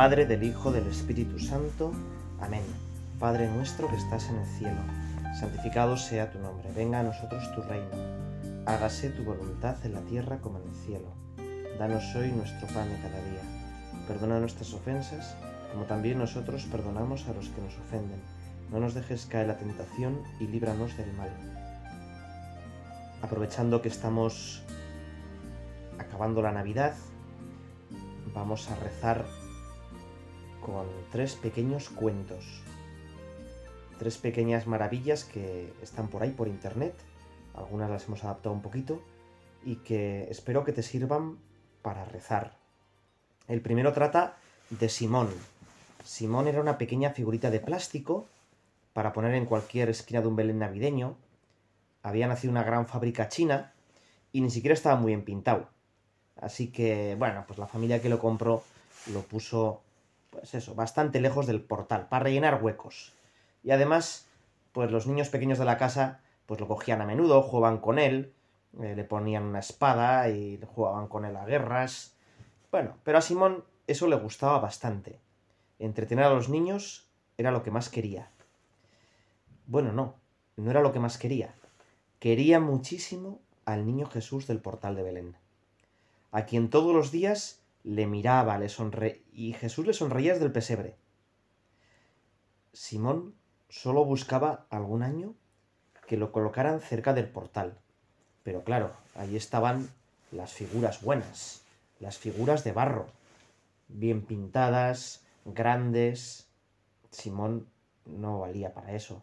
Padre, del Hijo, del Espíritu Santo. Amén. Padre nuestro que estás en el cielo, santificado sea tu nombre. Venga a nosotros tu reino. Hágase tu voluntad en la tierra como en el cielo. Danos hoy nuestro pan de cada día. Perdona nuestras ofensas, como también nosotros perdonamos a los que nos ofenden. No nos dejes caer la tentación y líbranos del mal. Aprovechando que estamos acabando la Navidad, vamos a rezar con tres pequeños cuentos. Tres pequeñas maravillas que están por ahí por internet. Algunas las hemos adaptado un poquito y que espero que te sirvan para rezar. El primero trata de Simón. Simón era una pequeña figurita de plástico para poner en cualquier esquina de un Belén navideño. Había nacido una gran fábrica china y ni siquiera estaba muy bien pintado. Así que, bueno, pues la familia que lo compró lo puso, pues eso, bastante lejos del portal, para rellenar huecos. Y además, pues los niños pequeños de la casa, pues lo cogían a menudo, jugaban con él, eh, le ponían una espada y jugaban con él a guerras. Bueno, pero a Simón eso le gustaba bastante. Entretener a los niños era lo que más quería. Bueno, no, no era lo que más quería. Quería muchísimo al niño Jesús del portal de Belén a quien todos los días le miraba, le sonreía, y Jesús le sonreía desde el pesebre. Simón solo buscaba algún año que lo colocaran cerca del portal. Pero claro, ahí estaban las figuras buenas, las figuras de barro, bien pintadas, grandes. Simón no valía para eso.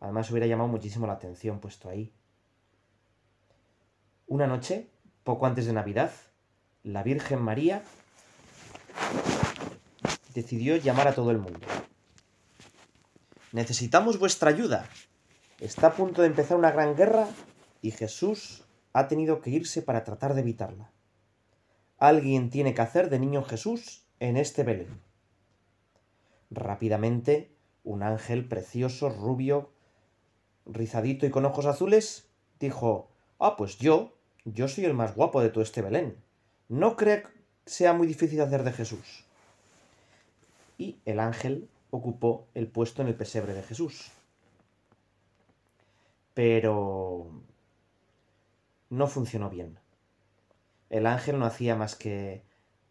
Además hubiera llamado muchísimo la atención puesto ahí. Una noche, poco antes de Navidad, la Virgen María decidió llamar a todo el mundo. Necesitamos vuestra ayuda. Está a punto de empezar una gran guerra y Jesús ha tenido que irse para tratar de evitarla. Alguien tiene que hacer de niño Jesús en este Belén. Rápidamente, un ángel precioso, rubio, rizadito y con ojos azules, dijo, Ah, pues yo, yo soy el más guapo de todo este Belén no cree que sea muy difícil hacer de Jesús. Y el ángel ocupó el puesto en el pesebre de Jesús. Pero no funcionó bien. El ángel no hacía más que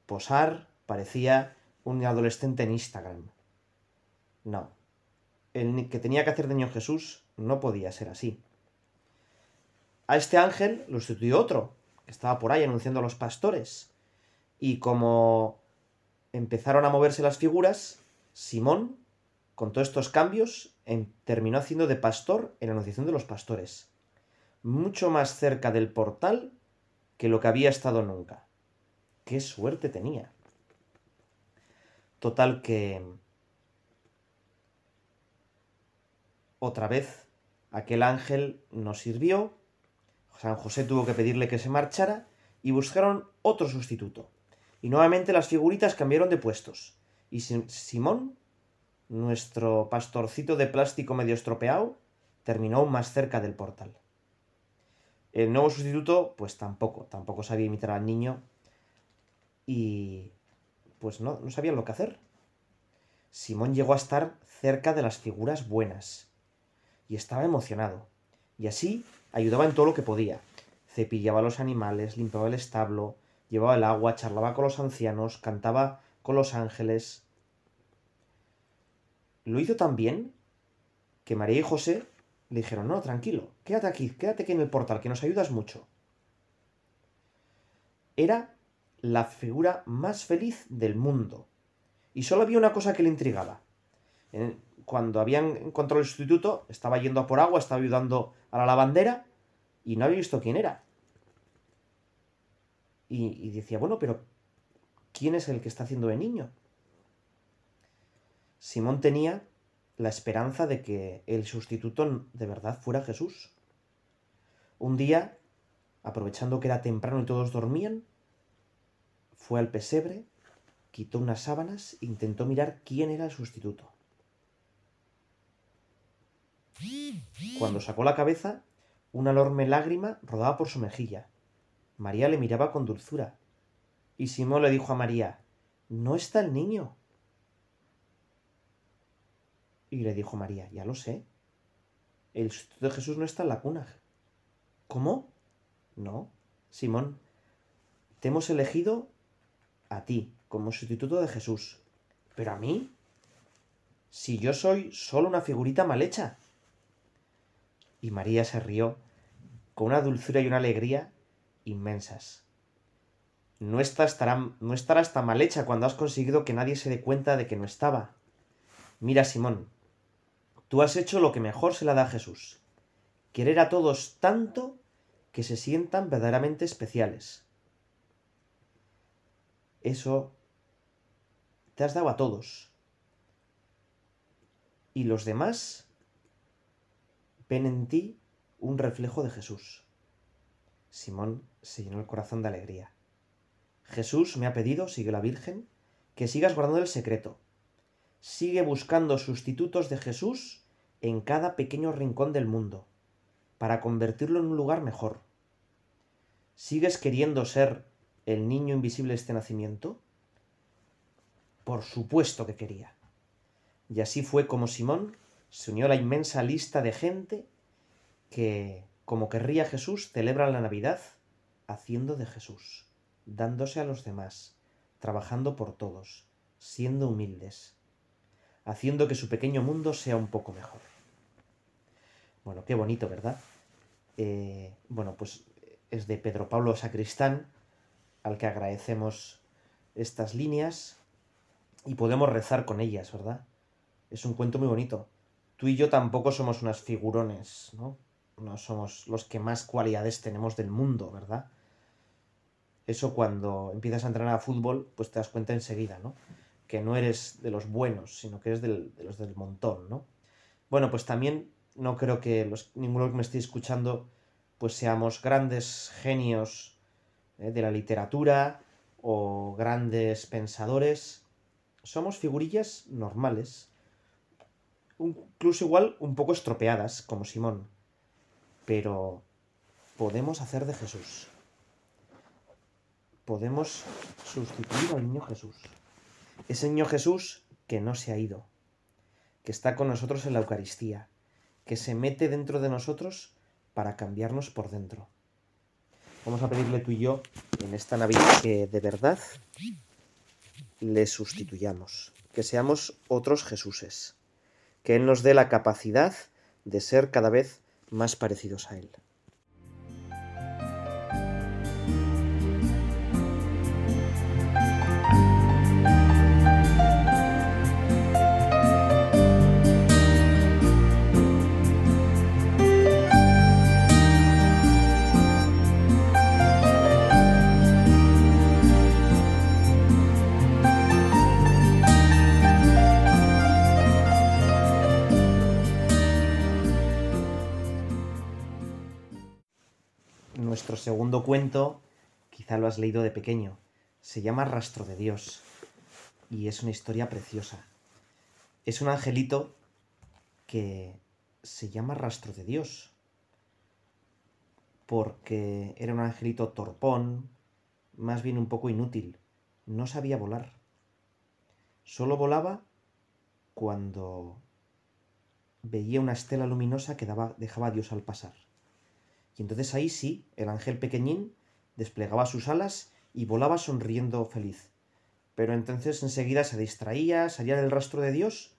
posar, parecía un adolescente en Instagram. No. El que tenía que hacer de niño Jesús no podía ser así. A este ángel lo sustituyó otro, estaba por ahí anunciando a los pastores. Y como empezaron a moverse las figuras, Simón, con todos estos cambios, em, terminó haciendo de pastor en la anunciación de los pastores. Mucho más cerca del portal que lo que había estado nunca. ¡Qué suerte tenía! Total que... Otra vez, aquel ángel nos sirvió San José tuvo que pedirle que se marchara y buscaron otro sustituto. Y nuevamente las figuritas cambiaron de puestos. Y Simón, nuestro pastorcito de plástico medio estropeado, terminó más cerca del portal. El nuevo sustituto, pues tampoco, tampoco sabía imitar al niño y pues no, no sabían lo que hacer. Simón llegó a estar cerca de las figuras buenas y estaba emocionado. Y así ayudaba en todo lo que podía. Cepillaba a los animales, limpiaba el establo, llevaba el agua, charlaba con los ancianos, cantaba con los ángeles. Lo hizo tan bien que María y José le dijeron, no, tranquilo, quédate aquí, quédate aquí en el portal, que nos ayudas mucho. Era la figura más feliz del mundo. Y solo había una cosa que le intrigaba cuando habían encontrado el sustituto, estaba yendo a por agua, estaba ayudando a la lavandera y no había visto quién era. Y, decía, bueno, pero ¿quién es el que está haciendo de niño? Simón tenía la esperanza de que el sustituto de verdad fuera Jesús. Un día, aprovechando que era temprano y todos dormían, fue al pesebre, quitó unas sábanas e intentó mirar quién era el sustituto. Cuando sacó la cabeza, una enorme lágrima rodaba por su mejilla. María le miraba con dulzura. Y Simón le dijo a María, No está el niño. Y le dijo María, ya lo sé. El sustituto de Jesús no está en la cuna. ¿Cómo? No, Simón, te hemos elegido a ti como sustituto de Jesús. Pero a mí, si yo soy solo una figurita mal hecha. Y María se rió con una dulzura y una alegría inmensas. No, estará, no estarás tan mal hecha cuando has conseguido que nadie se dé cuenta de que no estaba. Mira, Simón, tú has hecho lo que mejor se la da a Jesús. Querer a todos tanto que se sientan verdaderamente especiales. Eso te has dado a todos. Y los demás ven en ti un reflejo de Jesús. Simón se llenó el corazón de alegría. Jesús me ha pedido, sigue la Virgen, que sigas guardando el secreto. Sigue buscando sustitutos de Jesús en cada pequeño rincón del mundo, para convertirlo en un lugar mejor. ¿Sigues queriendo ser el niño invisible de este nacimiento? Por supuesto que quería. Y así fue como Simón se unió a la inmensa lista de gente que, como querría Jesús, celebra la Navidad haciendo de Jesús dándose a los demás, trabajando por todos, siendo humildes, haciendo que su pequeño mundo sea un poco mejor. Bueno, qué bonito, ¿verdad? Eh, bueno, pues es de Pedro Pablo Sacristán, al que agradecemos estas líneas y podemos rezar con ellas, ¿verdad? Es un cuento muy bonito. Tú y yo tampoco somos unas figurones, ¿no? No somos los que más cualidades tenemos del mundo, ¿verdad? eso cuando empiezas a entrenar a fútbol, pues te das cuenta enseguida, ¿no? Que no eres de los buenos, sino que eres de los del montón, ¿no? Bueno, pues también no creo que los, ninguno que me esté escuchando, pues seamos grandes genios ¿eh? de la literatura o grandes pensadores. Somos figurillas normales, incluso igual un poco estropeadas, como Simón, pero podemos hacer de Jesús podemos sustituir al niño Jesús. Ese niño Jesús que no se ha ido, que está con nosotros en la Eucaristía, que se mete dentro de nosotros para cambiarnos por dentro. Vamos a pedirle tú y yo en esta Navidad que de verdad le sustituyamos, que seamos otros Jesuses, que Él nos dé la capacidad de ser cada vez más parecidos a Él. Segundo cuento, quizá lo has leído de pequeño, se llama Rastro de Dios y es una historia preciosa. Es un angelito que se llama Rastro de Dios porque era un angelito torpón, más bien un poco inútil, no sabía volar. Solo volaba cuando veía una estela luminosa que dejaba a Dios al pasar. Y entonces ahí sí, el ángel pequeñín desplegaba sus alas y volaba sonriendo feliz. Pero entonces enseguida se distraía, salía del rastro de Dios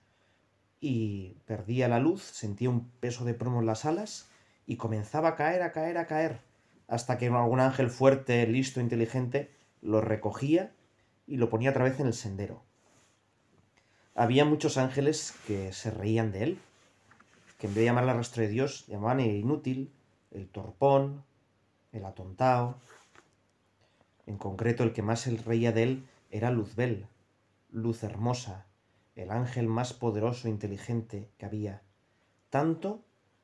y perdía la luz, sentía un peso de plomo en las alas y comenzaba a caer, a caer, a caer, hasta que algún ángel fuerte, listo, inteligente, lo recogía y lo ponía otra vez en el sendero. Había muchos ángeles que se reían de él, que en vez de llamarle rastro de Dios, llamaban inútil, el torpón, el atontao. En concreto, el que más se reía de él era Luzbel, luz hermosa, el ángel más poderoso e inteligente que había, tanto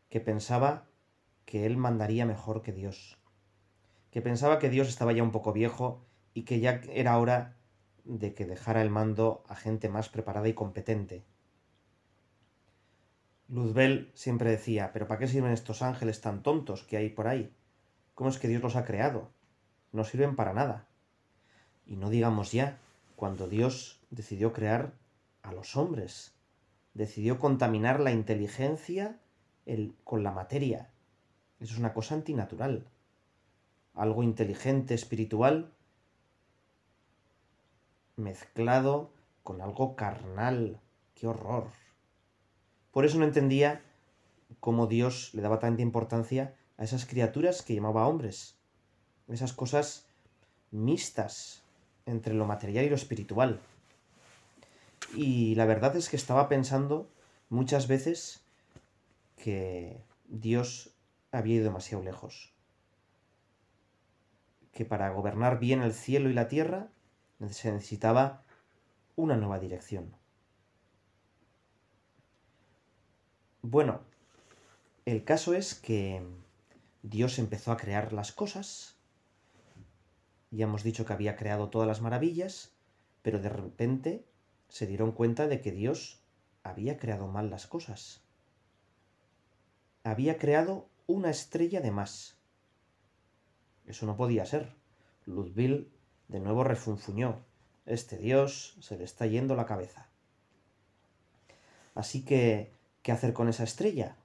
que pensaba que él mandaría mejor que Dios, que pensaba que Dios estaba ya un poco viejo y que ya era hora de que dejara el mando a gente más preparada y competente. Luzbel siempre decía, pero ¿para qué sirven estos ángeles tan tontos que hay por ahí? ¿Cómo es que Dios los ha creado? No sirven para nada. Y no digamos ya cuando Dios decidió crear a los hombres, decidió contaminar la inteligencia con la materia. Eso es una cosa antinatural. Algo inteligente, espiritual, mezclado con algo carnal. ¡Qué horror! Por eso no entendía cómo Dios le daba tanta importancia a esas criaturas que llamaba hombres. Esas cosas mixtas entre lo material y lo espiritual. Y la verdad es que estaba pensando muchas veces que Dios había ido demasiado lejos. Que para gobernar bien el cielo y la tierra se necesitaba una nueva dirección. Bueno, el caso es que Dios empezó a crear las cosas. Ya hemos dicho que había creado todas las maravillas, pero de repente se dieron cuenta de que Dios había creado mal las cosas. Había creado una estrella de más. Eso no podía ser. Ludville de nuevo refunfuñó. Este Dios se le está yendo la cabeza. Así que, ¿qué hacer con esa estrella?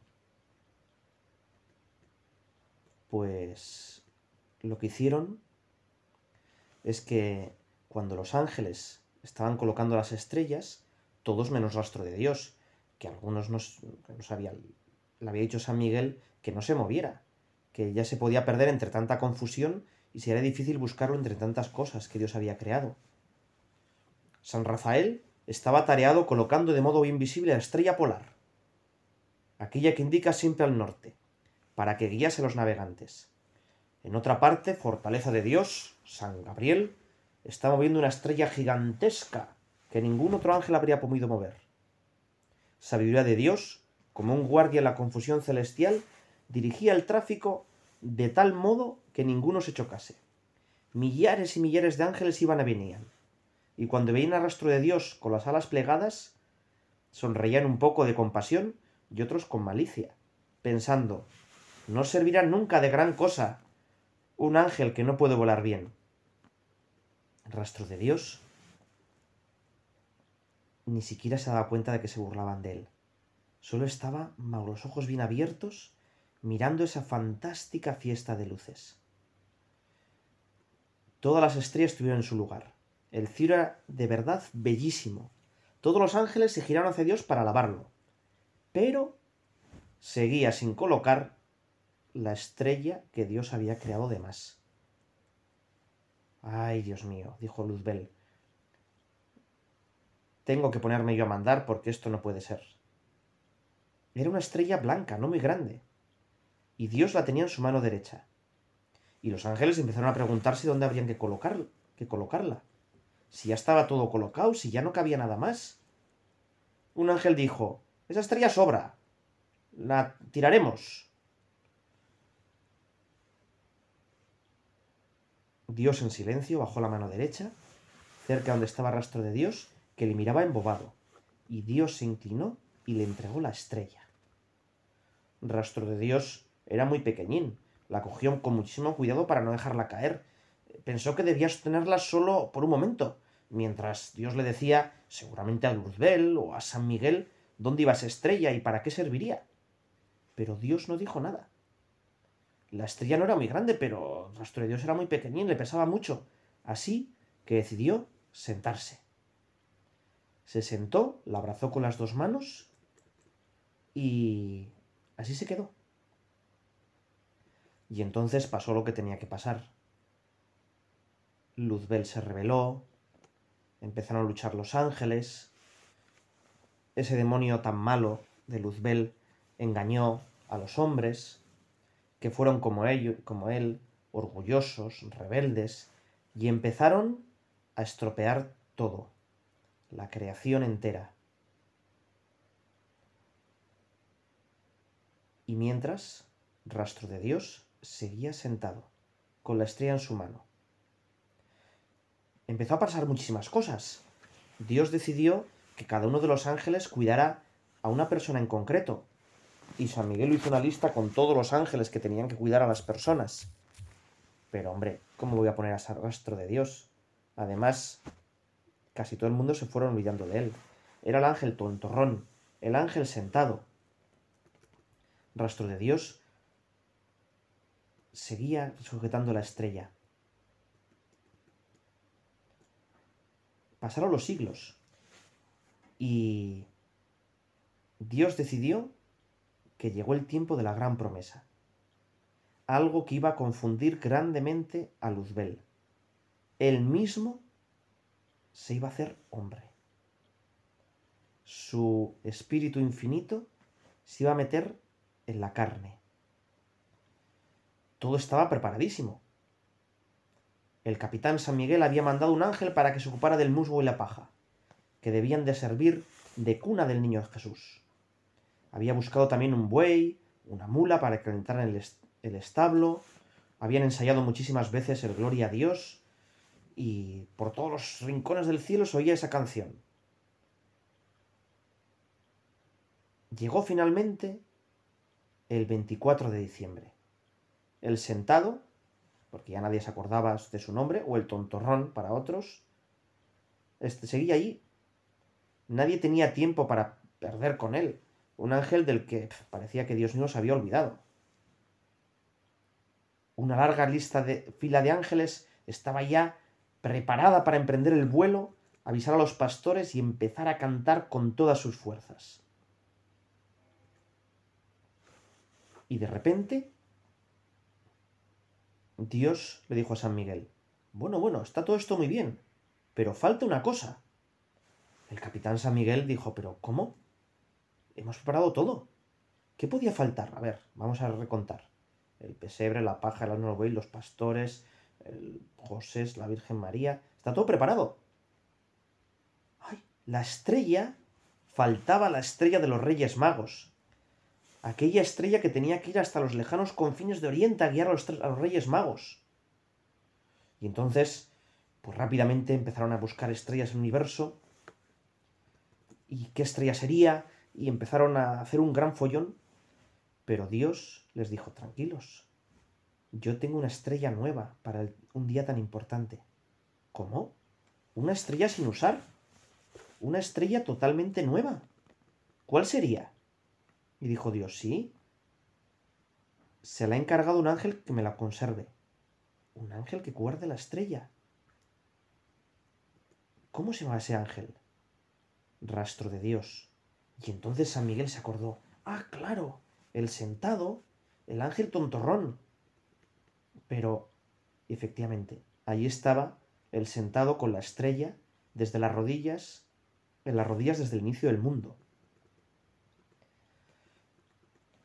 Pues lo que hicieron es que cuando los ángeles estaban colocando las estrellas, todos menos rastro de Dios, que algunos no, sabían, le había dicho San Miguel que no se moviera, que ya se podía perder entre tanta confusión y sería difícil buscarlo entre tantas cosas que Dios había creado. San Rafael estaba tareado colocando de modo invisible la estrella polar, aquella que indica siempre al norte, para que guiase a los navegantes. En otra parte, fortaleza de Dios, San Gabriel, está moviendo una estrella gigantesca que ningún otro ángel habría podido mover. Sabiduría de Dios, como un guardia en la confusión celestial, dirigía el tráfico de tal modo que ninguno se chocase. Millares y millares de ángeles iban y venían, y cuando veían el rastro de Dios con las alas plegadas, sonreían un poco de compasión y otros con malicia, pensando, no servirá nunca de gran cosa un ángel que no puede volar bien. rastro de Dios ni siquiera se daba cuenta de que se burlaban de él. Solo estaba, con los ojos bien abiertos, mirando esa fantástica fiesta de luces. Todas las estrellas estuvieron en su lugar. El cielo era de verdad bellísimo. Todos los ángeles se giraron hacia Dios para alabarlo. Pero seguía sin colocar la estrella que Dios había creado de más. Ay, Dios mío, dijo Luzbel. Tengo que ponerme yo a mandar porque esto no puede ser. Era una estrella blanca, no muy grande y Dios la tenía en su mano derecha. Y los ángeles empezaron a preguntarse dónde habrían que, colocar, que colocarla. Si ya estaba todo colocado, si ya no cabía nada más. Un ángel dijo, esa estrella sobra. La tiraremos. Dios en silencio bajó la mano derecha, cerca donde estaba rastro de Dios, que le miraba embobado, y Dios se inclinó y le entregó la estrella. Rastro de Dios era muy pequeñín. La cogió con muchísimo cuidado para no dejarla caer. Pensó que debía sostenerla solo por un momento, mientras Dios le decía, seguramente a Luzbel o a San Miguel, dónde iba esa estrella y para qué serviría. Pero Dios no dijo nada. La estrella no era muy grande, pero de Dios era muy pequeñín, le pesaba mucho. Así que decidió sentarse. Se sentó, la abrazó con las dos manos y así se quedó. Y entonces pasó lo que tenía que pasar. Luzbel se rebeló, empezaron a luchar los ángeles, ese demonio tan malo de Luzbel engañó a los hombres, que fueron como, como él, orgullosos, rebeldes, y empezaron a estropear todo, la creación entera. Y mientras, rastro de Dios seguía sentado, con la estrella en su mano. Empezó a pasar muchísimas cosas. Dios decidió que cada uno de los ángeles cuidara a una persona en concreto. Y San Miguel hizo una lista con todos los ángeles que tenían que cuidar a las personas. Pero hombre, ¿cómo voy a poner a rastro de Dios? Además, casi todo el mundo se fueron olvidando de él. Era el ángel tontorrón, el ángel sentado. Rastro de Dios seguía sujetando la estrella. Pasaron los siglos y Dios decidió que llegó el tiempo de la gran promesa, algo que iba a confundir grandemente a Luzbel. Él mismo se iba a hacer hombre. Su espíritu infinito se iba a meter en la carne. Todo estaba preparadísimo. El capitán San Miguel había mandado un ángel para que se ocupara del musgo y la paja, que debían de servir de cuna del niño Jesús. Había buscado también un buey, una mula para entraran en el establo. Habían ensayado muchísimas veces el Gloria a Dios. Y por todos los rincones del cielo se oía esa canción. Llegó finalmente el 24 de diciembre. El sentado, porque ya nadie se acordaba de su nombre, o el tontorrón para otros, este, seguía allí. Nadie tenía tiempo para perder con él. Un ángel del que parecía que Dios no se había olvidado. Una larga lista de fila de ángeles estaba ya preparada para emprender el vuelo, avisar a los pastores y empezar a cantar con todas sus fuerzas. Y de repente, Dios le dijo a San Miguel, bueno, bueno, está todo esto muy bien, pero falta una cosa. El capitán San Miguel dijo, pero ¿cómo? Hemos preparado todo. ¿Qué podía faltar? A ver, vamos a recontar. El pesebre, la paja, el asno, los pastores, el José, la Virgen María. Está todo preparado. ¡Ay! La estrella. Faltaba la estrella de los Reyes Magos aquella estrella que tenía que ir hasta los lejanos confines de Oriente a guiar a los, Reyes Magos. Y entonces, pues rápidamente empezaron a buscar estrellas en el universo. ¿Y qué estrella sería? Y empezaron a hacer un gran follón. Pero Dios les dijo, tranquilos, yo tengo una estrella nueva para un día tan importante. ¿Cómo? ¿Una estrella sin usar? ¿Una estrella totalmente nueva? ¿Cuál sería? Y dijo Dios, sí. Se la ha encargado un ángel que me la conserve. Un ángel que guarde la estrella. ¿Cómo se llama ese ángel? Rastro de Dios. Y entonces San Miguel se acordó. Ah, claro, el sentado, el ángel tontorrón. Pero, efectivamente, allí estaba el sentado con la estrella desde las rodillas, en las rodillas desde el inicio del mundo.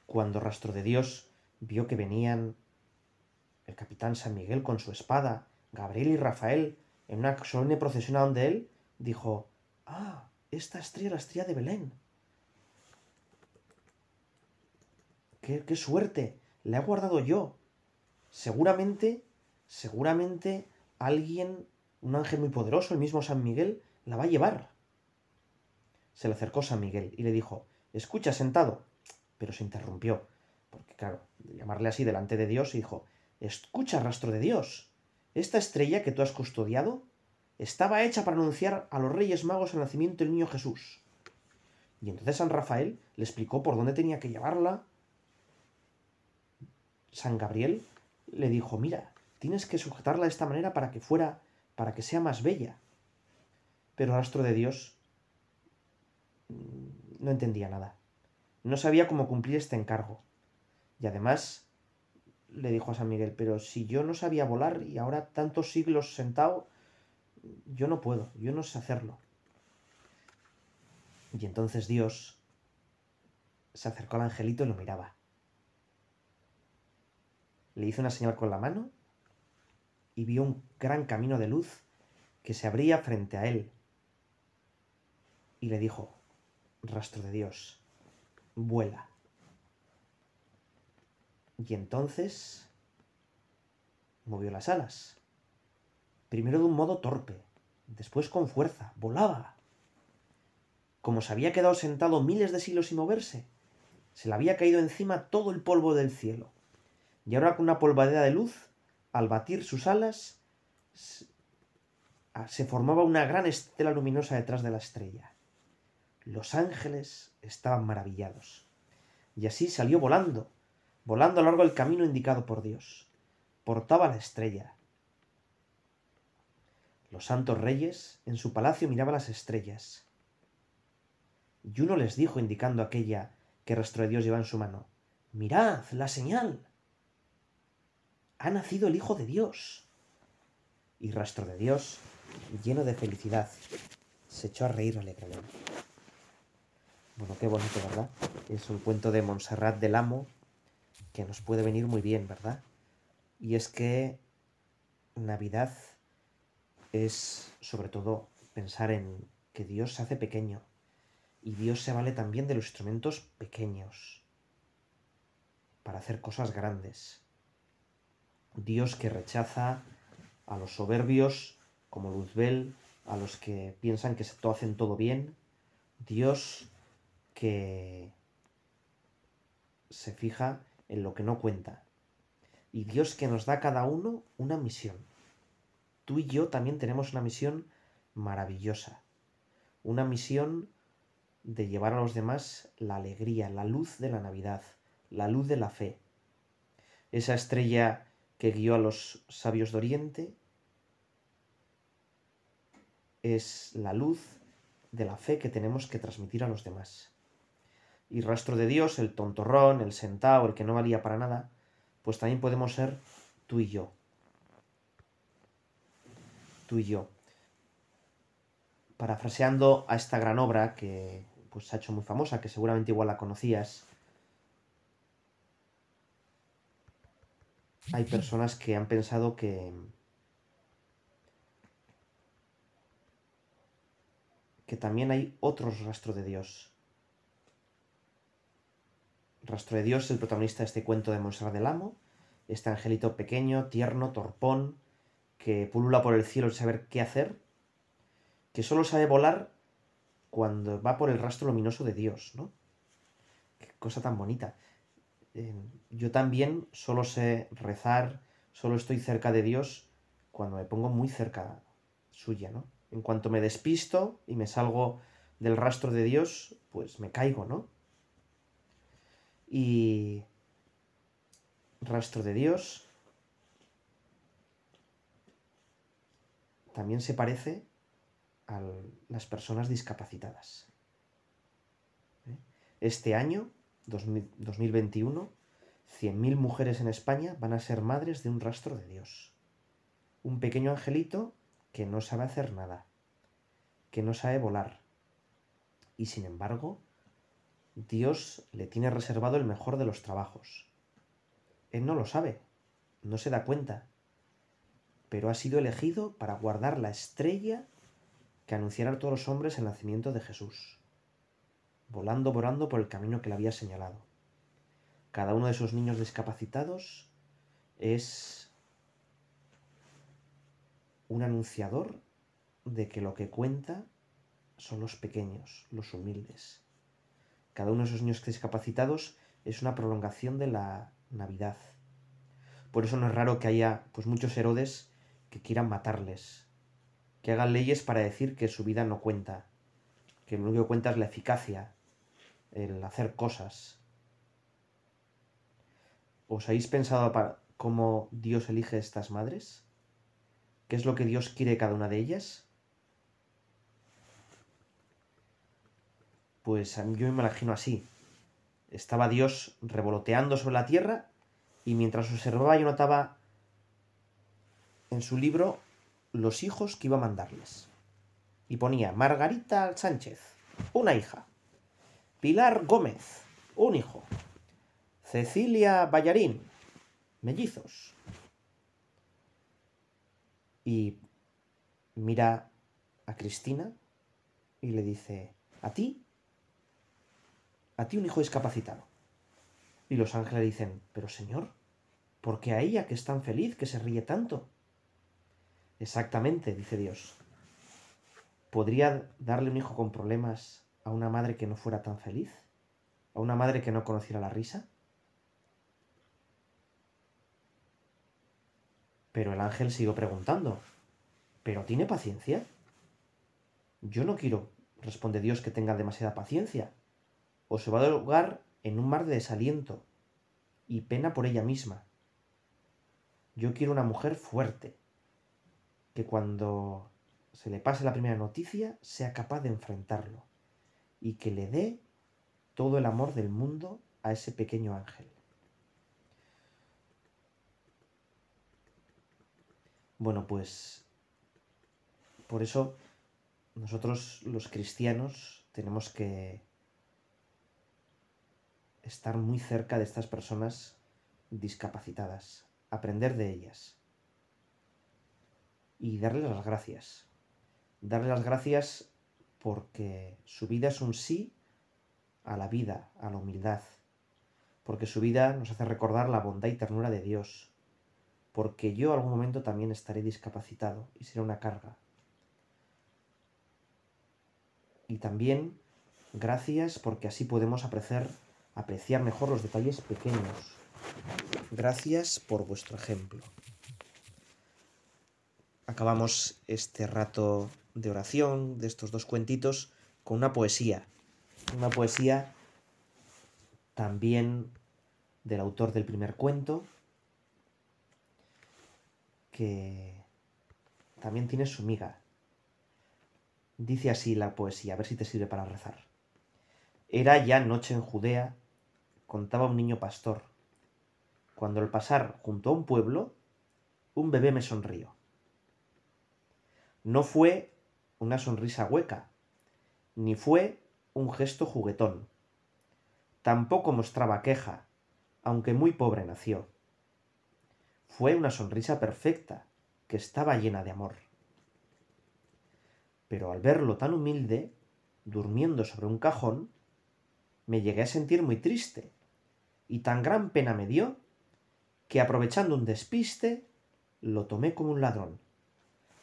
Cuando Rastro de Dios vio que venían el capitán San Miguel con su espada, Gabriel y Rafael, en una solemne procesión a donde él, dijo, Ah, esta estrella la estrella de Belén. ¡Qué, qué suerte! La he guardado yo. Seguramente, seguramente alguien, un ángel muy poderoso, el mismo San Miguel, la va a llevar. Se le acercó San Miguel y le dijo, Escucha, sentado, pero se interrumpió, porque claro, llamarle así delante de Dios, dijo, escucha rastro de Dios, esta estrella que tú has custodiado estaba hecha para anunciar a los reyes magos el nacimiento del niño Jesús. Y entonces San Rafael le explicó por dónde tenía que llevarla. San Gabriel le dijo, mira, tienes que sujetarla de esta manera para que fuera, para que sea más bella. Pero el rastro de Dios mm, no entendía nada. No sabía cómo cumplir este encargo. Y además le dijo a San Miguel, pero si yo no sabía volar y ahora tantos siglos sentado, yo no puedo, yo no sé hacerlo. Y entonces Dios se acercó al angelito y lo miraba. Le hizo una señal con la mano y vio un gran camino de luz que se abría frente a él. Y le dijo, rastro de Dios, vuela. Y entonces movió las alas. Primero de un modo torpe, después con fuerza, volaba. Como se había quedado sentado miles de siglos sin moverse, se le había caído encima todo el polvo del cielo. Y ahora con una polvadera de luz, al batir sus alas, se formaba una gran estela luminosa detrás de la estrella. Los ángeles estaban maravillados. Y así salió volando, volando a lo largo del camino indicado por Dios. Portaba la estrella. Los santos reyes en su palacio miraban las estrellas. Y uno les dijo, indicando aquella que rastro de Dios lleva en su mano, Mirad la señal. Ha nacido el Hijo de Dios. Y rastro de Dios, lleno de felicidad, se echó a reír alegremente. Bueno, qué bonito, ¿verdad? Es un cuento de Montserrat del Amo que nos puede venir muy bien, ¿verdad? Y es que Navidad es sobre todo pensar en que Dios se hace pequeño y Dios se vale también de los instrumentos pequeños para hacer cosas grandes. Dios que rechaza a los soberbios como Luzbel, a los que piensan que se hacen todo bien. Dios que se fija en lo que no cuenta. Y Dios que nos da a cada uno una misión. Tú y yo también tenemos una misión maravillosa. Una misión de llevar a los demás la alegría, la luz de la Navidad, la luz de la fe. Esa estrella que guió a los sabios de Oriente es la luz de la fe que tenemos que transmitir a los demás y rastro de Dios, el tontorrón, el sentao, el que no valía para nada, pues también podemos ser tú y yo. Tú y yo. Parafraseando a esta gran obra que pues, se ha hecho muy famosa, que seguramente igual la conocías, hay personas que han pensado que que también hay otros rastros de Dios Rastro de Dios, el protagonista de este cuento de Monserrat del Amo, este angelito pequeño, tierno, torpón, que pulula por el cielo sin saber qué hacer, que solo sabe volar cuando va por el rastro luminoso de Dios, ¿no? Qué cosa tan bonita. yo también solo sé rezar, solo estoy cerca de Dios cuando me pongo muy cerca suya, ¿no? En cuanto me despisto y me salgo del rastro de Dios, pues me caigo, ¿no? y rastro de Dios. También se parece a las personas discapacitadas. ¿Eh? Este año, 2021, 100.000 mujeres en España van a ser madres de un rastro de Dios. Un pequeño angelito que no sabe hacer nada, que no sabe volar. Y sin embargo, Dios le tiene reservado el mejor de los trabajos. Él no lo sabe, no se da cuenta, pero ha sido elegido para guardar la estrella que anunciara a todos los hombres el nacimiento de Jesús, volando, volando por el camino que le había señalado. Cada uno de esos niños discapacitados es un anunciador de que lo que cuenta son los pequeños, los humildes, cada uno de esos niños discapacitados es una prolongación de la Navidad. Por eso no es raro que haya pues muchos Herodes que quieran matarles, que hagan leyes para decir que su vida no cuenta, que lo único que cuenta es la eficacia, el hacer cosas. ¿Os habéis pensado cómo Dios elige estas madres? ¿Qué es lo que Dios quiere cada una de ellas? Pues yo me imagino así. Estaba Dios revoloteando sobre la tierra y mientras observaba yo notaba en su libro los hijos que iba a mandarles. Y ponía Margarita Sánchez, una hija. Pilar Gómez, un hijo. Cecilia Ballarín, mellizos. Y mira a Cristina y le dice, ¿a ti? a ti un hijo discapacitado. Y los ángeles dicen, pero Señor, ¿por qué a ella que es tan feliz, que se ríe tanto? Exactamente, dice Dios. ¿Podría darle un hijo con problemas a una madre que no fuera tan feliz? ¿A una madre que no conociera la risa? Pero el ángel siguió preguntando, ¿pero tiene paciencia? Yo no quiero, responde Dios, que tenga demasiada paciencia o se va a ahogar en un mar de desaliento y pena por ella misma. Yo quiero una mujer fuerte, que cuando se le pase la primera noticia sea capaz de enfrentarlo y que le dé todo el amor del mundo a ese pequeño ángel. Bueno, pues por eso nosotros los cristianos tenemos que estar muy cerca de estas personas discapacitadas, aprender de ellas y darles las gracias. Darles las gracias porque su vida es un sí a la vida, a la humildad, porque su vida nos hace recordar la bondad y ternura de Dios, porque yo algún momento también estaré discapacitado y será una carga. Y también gracias porque así podemos apreciar, apreciar mejor los detalles pequeños. Gracias por vuestro ejemplo. Acabamos este rato de oración de estos dos cuentitos con una poesía. Una poesía también del autor del primer cuento, que también tiene su miga. Dice así la poesía, a ver si te sirve para rezar. Era ya noche en Judea, contaba un niño pastor. Cuando al pasar junto a un pueblo, un bebé me sonrió. No fue una sonrisa hueca, ni fue un gesto juguetón. Tampoco mostraba queja, aunque muy pobre nació. Fue una sonrisa perfecta, que estaba llena de amor. Pero al verlo tan humilde, durmiendo sobre un cajón, me llegué a sentir muy triste, y tan gran pena me dio, que aprovechando un despiste, lo tomé como un ladrón,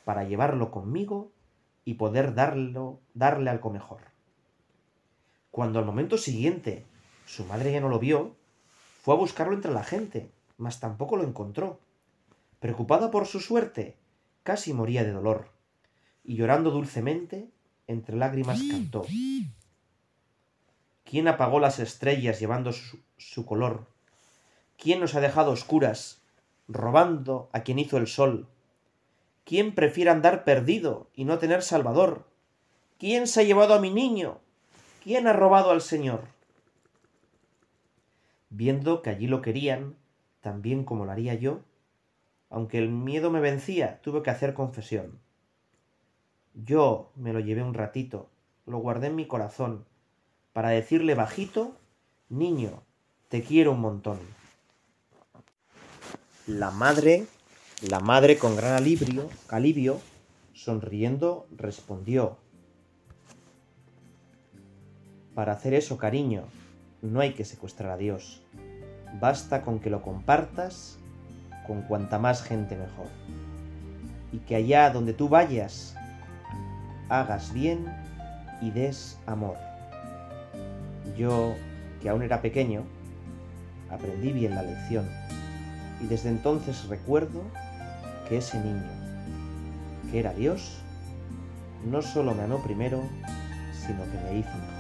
para llevarlo conmigo y poder darlo, darle algo mejor. Cuando al momento siguiente su madre ya no lo vio, fue a buscarlo entre la gente, mas tampoco lo encontró. Preocupada por su suerte, casi moría de dolor, y llorando dulcemente, entre lágrimas cantó. ¿Quién apagó las estrellas llevando su, su color? ¿Quién nos ha dejado oscuras, robando a quien hizo el sol? ¿Quién prefiere andar perdido y no tener salvador? ¿Quién se ha llevado a mi niño? ¿Quién ha robado al Señor? Viendo que allí lo querían, tan bien como lo haría yo, aunque el miedo me vencía, tuve que hacer confesión. Yo me lo llevé un ratito, lo guardé en mi corazón, para decirle bajito, niño, te quiero un montón. La madre, la madre con gran alivio, alivio, sonriendo, respondió. Para hacer eso, cariño, no hay que secuestrar a Dios. Basta con que lo compartas con cuanta más gente mejor. Y que allá donde tú vayas, hagas bien y des amor. Yo, que aún era pequeño, aprendí bien la lección y desde entonces recuerdo que ese niño, que era Dios, no solo me amó primero, sino que me hizo.